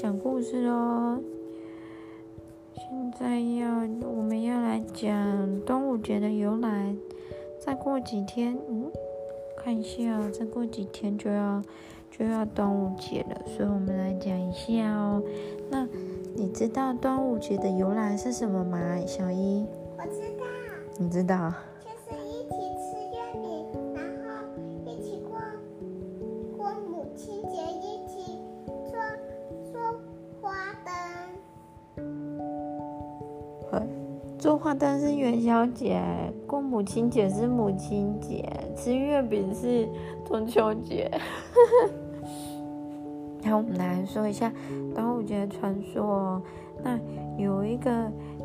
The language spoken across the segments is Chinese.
讲故事喽。现在要我们要来讲端午节的由来。再过几天，嗯，看一下，再过几天就要就要端午节了，所以我们来讲一下哦。那你知道端午节的由来是什么吗，小一？我知道。你知道？做花灯是元宵节，过母亲节是母亲节，吃月饼是中秋节。然后我们来说一下端午节传说。那有一个，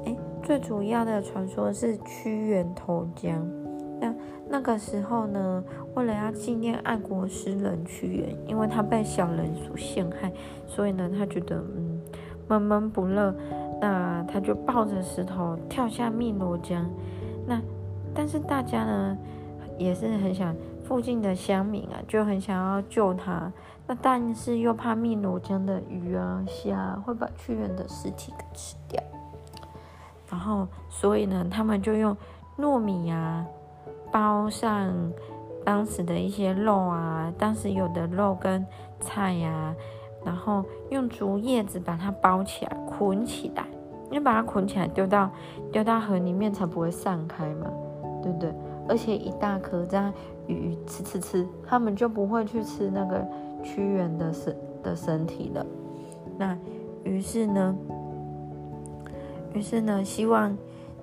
哎，最主要的传说是屈原投江。那那个时候呢，为了要纪念爱国诗人屈原，因为他被小人所陷害，所以呢，他觉得嗯闷闷不乐。那他就抱着石头跳下汨罗江，那但是大家呢也是很想附近的乡民啊就很想要救他，那但是又怕汨罗江的鱼啊虾会把屈原的尸体给吃掉，然后所以呢他们就用糯米啊包上当时的一些肉啊，当时有的肉跟菜呀。然后用竹叶子把它包起来，捆起来，你把它捆起来丢到丢到河里面才不会散开嘛，对不对？而且一大颗这样鱼吃吃吃，他们就不会去吃那个屈原的身的身体了。那于是呢，于是呢，希望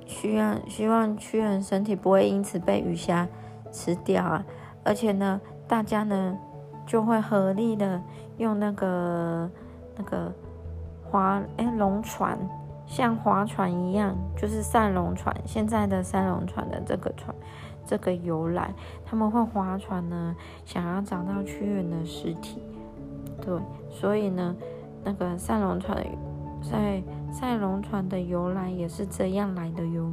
屈原希望屈原身体不会因此被鱼虾吃掉啊，而且呢，大家呢就会合力的。用那个那个划哎龙船，像划船一样，就是赛龙船。现在的赛龙船的这个船，这个由来，他们会划船呢，想要找到屈原的尸体。对，所以呢，那个赛龙船赛赛龙船的由来也是这样来的哟。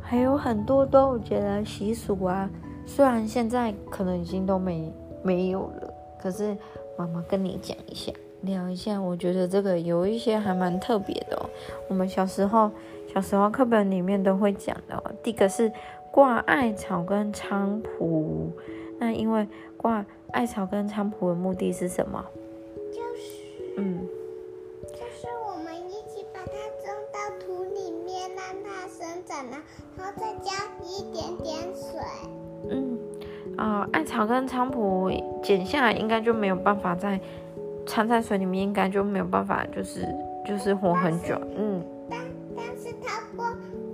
还有很多端午节的习俗啊，虽然现在可能已经都没没有了，可是妈妈跟你讲一下，聊一下，我觉得这个有一些还蛮特别的哦。我们小时候小时候课本里面都会讲的哦。第一个是挂艾草跟菖蒲，那因为挂艾草跟菖蒲的目的是什么？就是嗯。然后再加一点点水。嗯，啊，艾草跟菖蒲剪下来，应该就没有办法在掺在水里面，应该就没有办法，就是就是活很久。嗯。但但是它过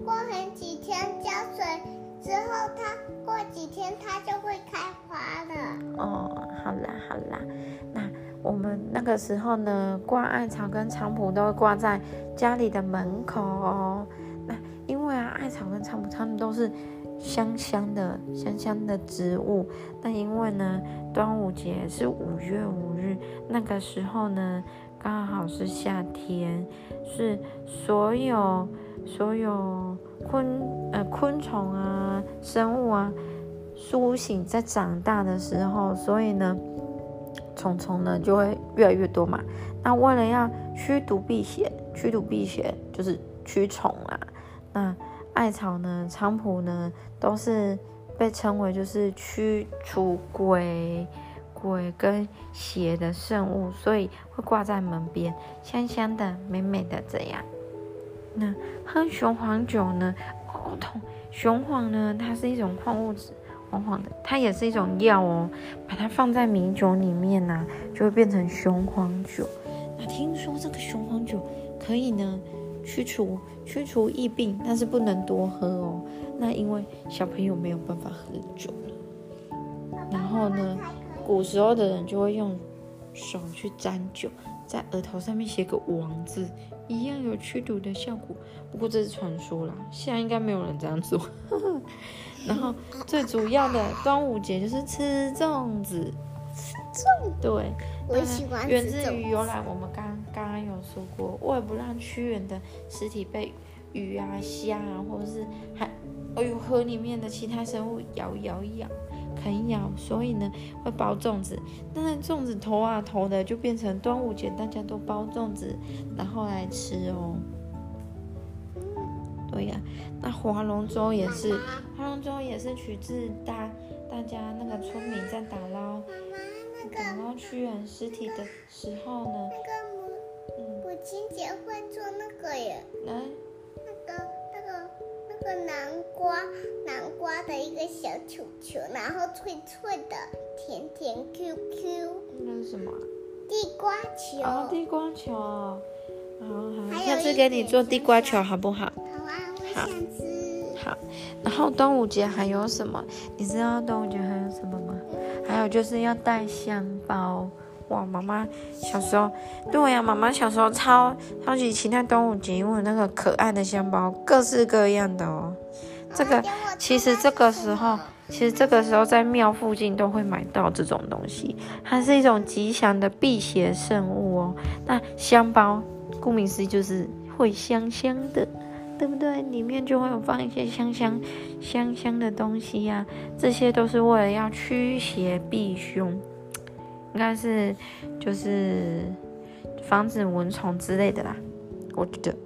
过很几天浇水之后，它过几天它就会开花了。哦，好啦好啦，那我们那个时候呢，挂艾草跟菖蒲都会挂在家里的门口哦。因为啊，艾草跟菖蒲它们都是香香的、香香的植物。那因为呢，端午节是五月五日，那个时候呢，刚好是夏天，是所有所有昆呃昆虫啊、生物啊苏醒在长大的时候，所以呢，虫虫呢就会越来越多嘛。那为了要驱毒避邪，驱毒避邪就是驱虫啊。那艾草呢、菖蒲呢，都是被称为就是驱除鬼、鬼跟邪的圣物，所以会挂在门边，香香的、美美的这样。那喝雄黄酒呢？哦，痛！雄黄呢，它是一种矿物质，黄黄的，它也是一种药哦。把它放在米酒里面呢，就会变成雄黄酒。那听说这个雄黄酒可以呢？驱除驱除疫病，但是不能多喝哦。那因为小朋友没有办法喝酒了。然后呢，古时候的人就会用手去沾酒，在额头上面写个王字，一样有驱毒的效果。不过这是传说啦，现在应该没有人这样做。然后最主要的端午节就是吃粽子。吃粽对，我喜欢源自于由来，我们刚刚刚有说过，为了不让屈原的尸体被鱼啊、虾啊，或者是还哎呦河里面的其他生物咬咬咬，啃咬，所以呢会包粽子。但是粽子投啊投的，就变成端午节大家都包粽子，然后来吃哦。对呀，那划龙舟也是，划龙舟也是取自大大家那个村民在打捞打捞屈原尸体的时候呢。个耶，来，那个那个那个南瓜南瓜的一个小球球，然后脆脆的，甜甜 QQ。那是什么？地瓜球。哦，地瓜球。好好，下次给你做地瓜球好不好？好啊，我想吃。好，然后端午节还有什么？你知道端午节还有什么吗？还有就是要带香包。哇，妈妈小时候，对呀，妈妈小时候超超级期待端午节，因为那个可爱的香包，各式各样的哦。这个其实这个时候，其实这个时候在庙附近都会买到这种东西，它是一种吉祥的辟邪圣物哦。那香包，顾名思义就是会香香的。对不对？里面就会有放一些香香香香的东西呀，这些都是为了要驱邪避凶，应该是就是防止蚊虫之类的啦，我觉得。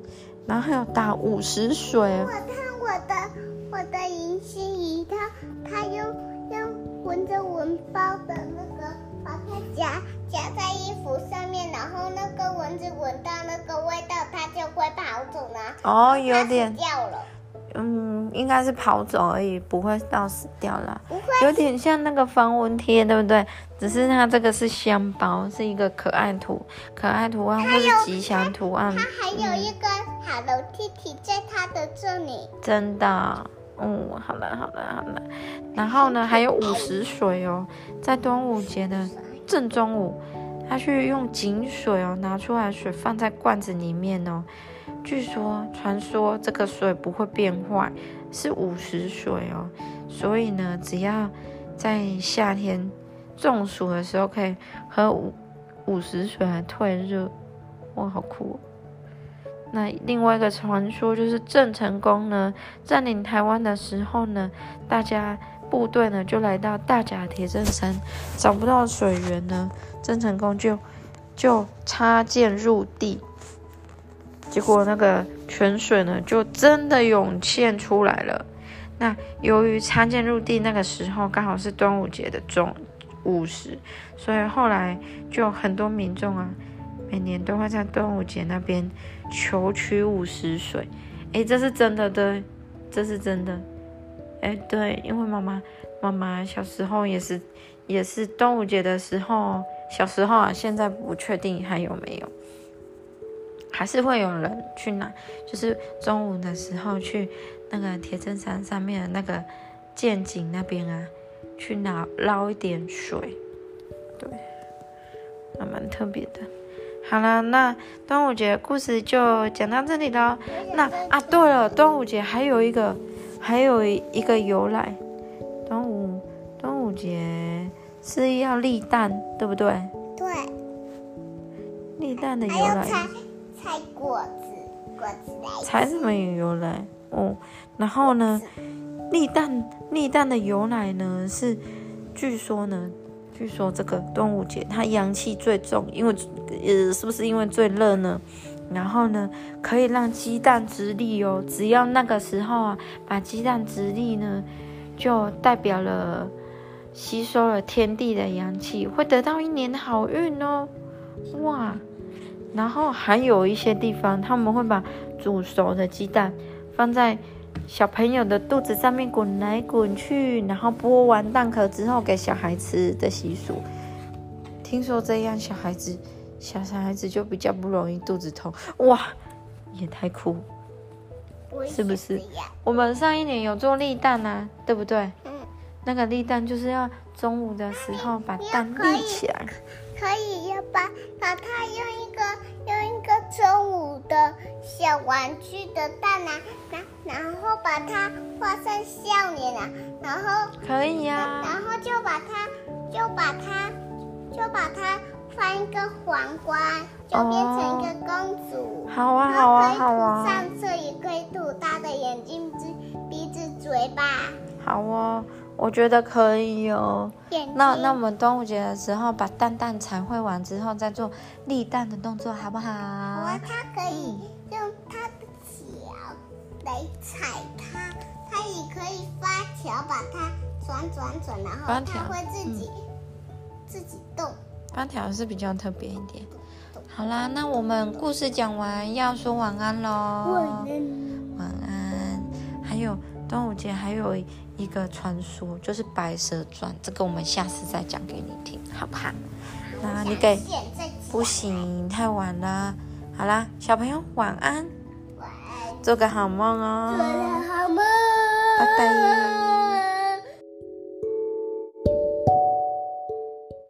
然后还有打午时水，我看我的我的银心仪，它它用用闻着蚊包的那个，把它夹夹在衣服上面，然后那个蚊子闻到那个味道，它就会跑走呢。哦，有点，掉了，嗯，应该是跑走而已，不会到死掉啦。有点像那个防蚊贴，对不对？只是它这个是香包，是一个可爱图、可爱图案或是吉祥图案它，还有一个 Hello Kitty 在它的这里。真的。嗯，好了好了好了。然后呢，还有午时水哦，在端午节的正中午，他去用井水哦拿出来水放在罐子里面哦。据说传说这个水不会变坏，是午时水哦。所以呢，只要在夏天中暑的时候，可以喝午午时水来退热。哇，好酷、哦！那另外一个传说就是郑成功呢占领台湾的时候呢，大家部队呢就来到大甲铁证山，找不到水源呢，郑成功就就插剑入地，结果那个泉水呢就真的涌现出来了。那由于插剑入地那个时候刚好是端午节的中午时，所以后来就很多民众啊，每年都会在端午节那边求取午时水。诶，这是真的，对，这是真的。诶，对，因为妈妈妈妈小时候也是也是端午节的时候，小时候啊，现在不确定还有没有，还是会有人去拿，就是中午的时候去那个铁证山上面的那个剑井那边啊，去拿捞一点水，对，还蛮特别的。好了，那端午节故事就讲到这里了。那啊，对了，端午节还有一个，还有一个由来，端午端午节是要立蛋，对不对？对，立蛋的由来，采果子，果子来才什么有由来哦。然后呢，立蛋立蛋的由来呢是，据说呢，据说这个端午节它阳气最重，因为呃是不是因为最热呢？然后呢，可以让鸡蛋直立哦。只要那个时候啊，把鸡蛋直立呢，就代表了吸收了天地的阳气，会得到一年的好运哦。哇！然后还有一些地方，他们会把煮熟的鸡蛋放在小朋友的肚子上面滚来滚去，然后剥完蛋壳之后给小孩吃的习俗。听说这样小孩子小小孩子就比较不容易肚子痛，哇，也太酷！是不是我们上一年有做立蛋啊，对不对？嗯，那个立蛋就是要中午的时候把蛋立起来，可以要把把它用一个用一个中午的小玩具的蛋啊，然然后把它画上笑脸啊，然后可以呀、然后就把它就把它就把它放一个皇冠，就变成一个公主。好啊，好啊，然后可以好啊，涂上色，也可以涂她的眼睛、鼻鼻子、嘴巴。好哦。我觉得可以哦。那那我们端午节的时候把蛋蛋彩绘完之后，再做立蛋的动作，好不好？我它可以用它的脚来踩它，它也可以发条把它转转转，然后它会自己、自己动。发条是比较特别一点。好啦，那我们故事讲完，要说晚安喽。晚安。还有端午节还有一个传说，就是白蛇传，这个我们下次再讲给你听，好不好？那你给不行，太晚了。好啦，小朋友晚安，晚安，做个好梦哦。做个好梦，拜拜。